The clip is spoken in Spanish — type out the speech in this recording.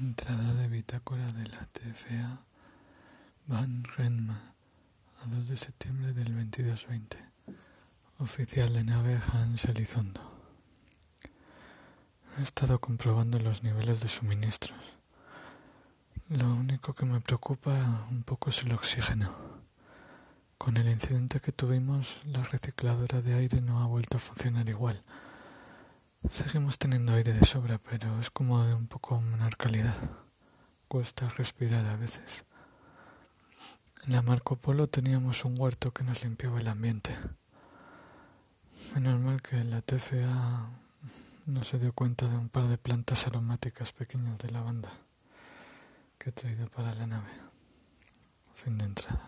Entrada de bitácora de la TFA Van Renma a 2 de septiembre del 2220. Oficial de nave Hans Elizondo. He estado comprobando los niveles de suministros. Lo único que me preocupa un poco es el oxígeno. Con el incidente que tuvimos, la recicladora de aire no ha vuelto a funcionar igual. Seguimos teniendo aire de sobra, pero es como de un poco menor calidad. Cuesta respirar a veces. En la Marco Polo teníamos un huerto que nos limpiaba el ambiente. Menos mal que la TFA no se dio cuenta de un par de plantas aromáticas pequeñas de lavanda que he traído para la nave. Fin de entrada.